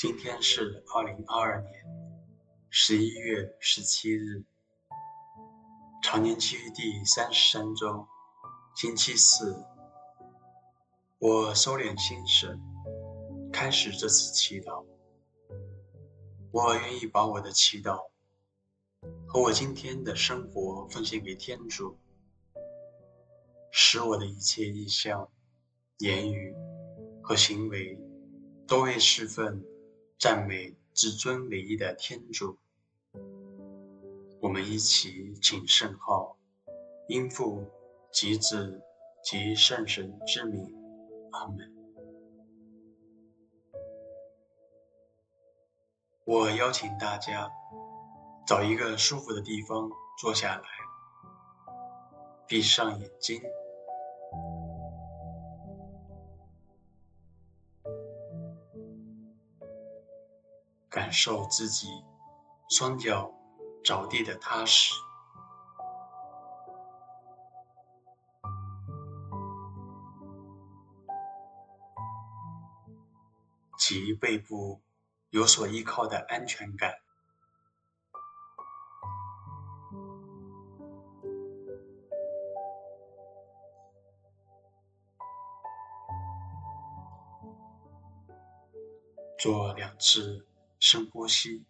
今天是二零二二年十一月十七日，常年期第三十三周，星期四。我收敛心神，开始这次祈祷。我愿意把我的祈祷和我今天的生活奉献给天主，使我的一切意向、言语和行为都为侍奉赞美至尊唯一的天主。我们一起请圣号，因父及子及圣神之名，阿门。我邀请大家找一个舒服的地方坐下来，闭上眼睛，感受自己双脚着地的踏实，及背部。有所依靠的安全感。做两次深呼吸，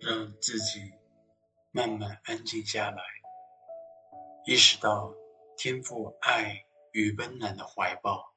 让自己。慢慢安静下来，意识到天赋爱与温暖的怀抱。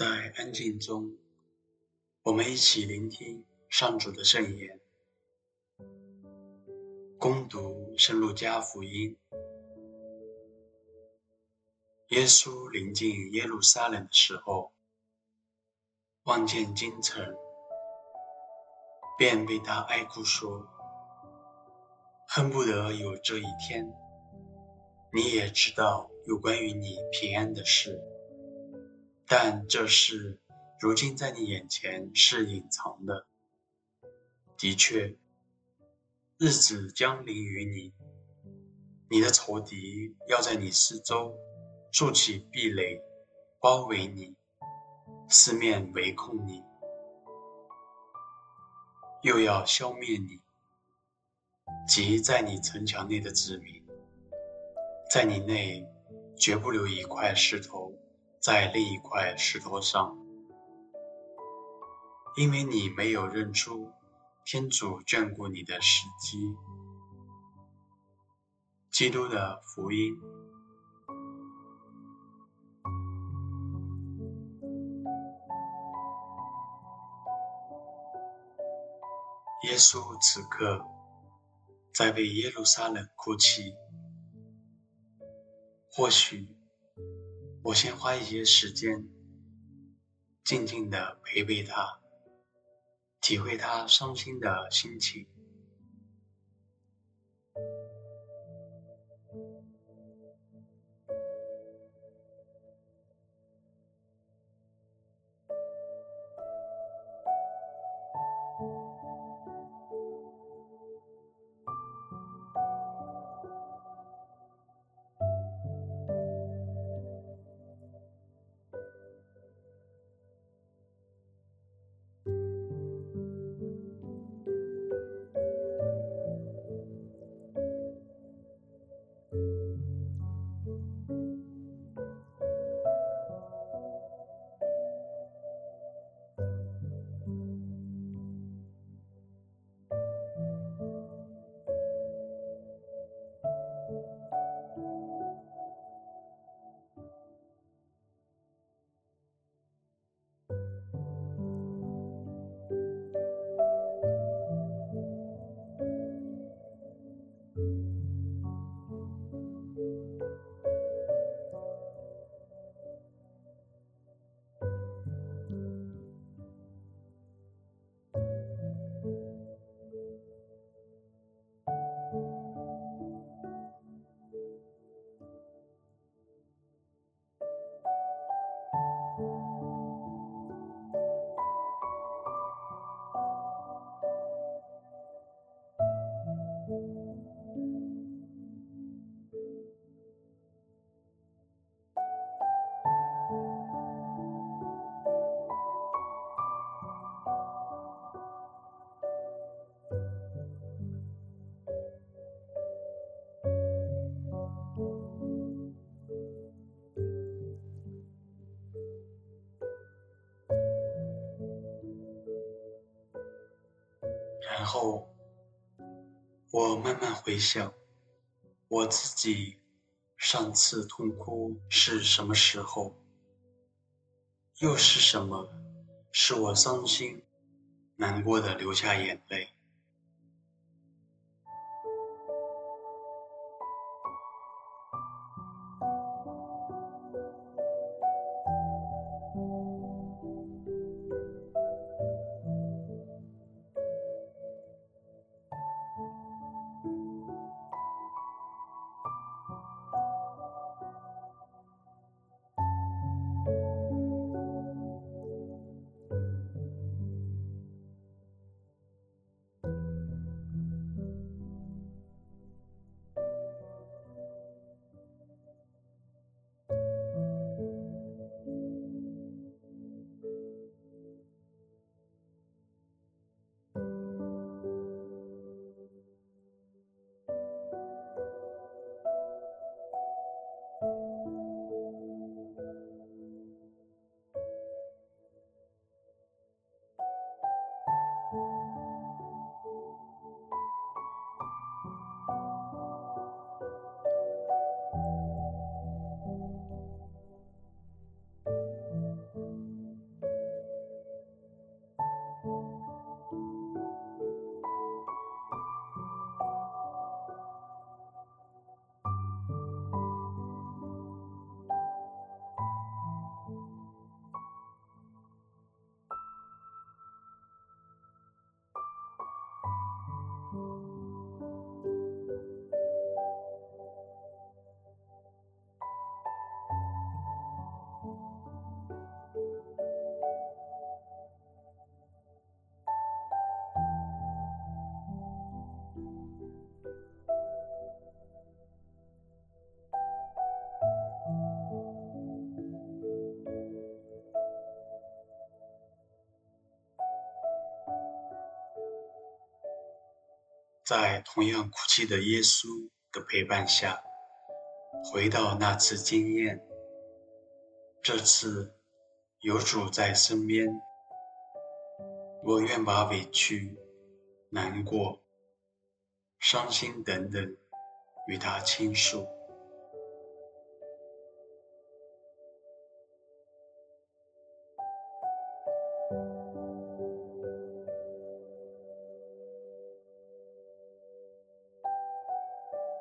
在安静中，我们一起聆听上主的圣言。恭读圣路加福音。耶稣临近耶路撒冷的时候，望见京城，便为他哀哭说：“恨不得有这一天！你也知道有关于你平安的事。”但这事如今在你眼前是隐藏的。的确，日子将临于你，你的仇敌要在你四周筑起壁垒，包围你，四面围困你，又要消灭你，及在你城墙内的子民，在你内绝不留一块石头。在另一块石头上，因为你没有认出天主眷顾你的时机。基督的福音。耶稣此刻在为耶路撒冷哭泣，或许。我先花一些时间，静静的陪陪他，体会他伤心的心情。后，我慢慢回想，我自己上次痛哭是什么时候？又是什么使我伤心、难过的流下眼泪？在同样哭泣的耶稣的陪伴下，回到那次经验。这次有主在身边，我愿把委屈、难过、伤心等等与他倾诉。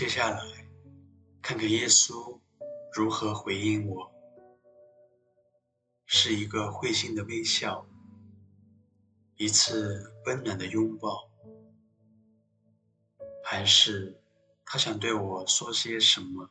接下来，看看耶稣如何回应我：是一个会心的微笑，一次温暖的拥抱，还是他想对我说些什么？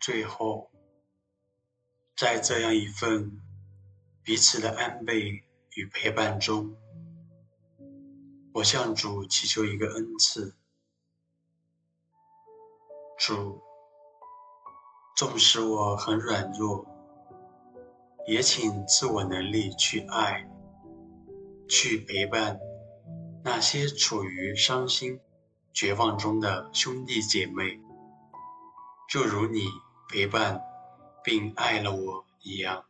最后，在这样一份彼此的安慰与陪伴中，我向主祈求一个恩赐：主，纵使我很软弱，也请赐我能力去爱，去陪伴那些处于伤心、绝望中的兄弟姐妹，就如你。陪伴并爱了我一样。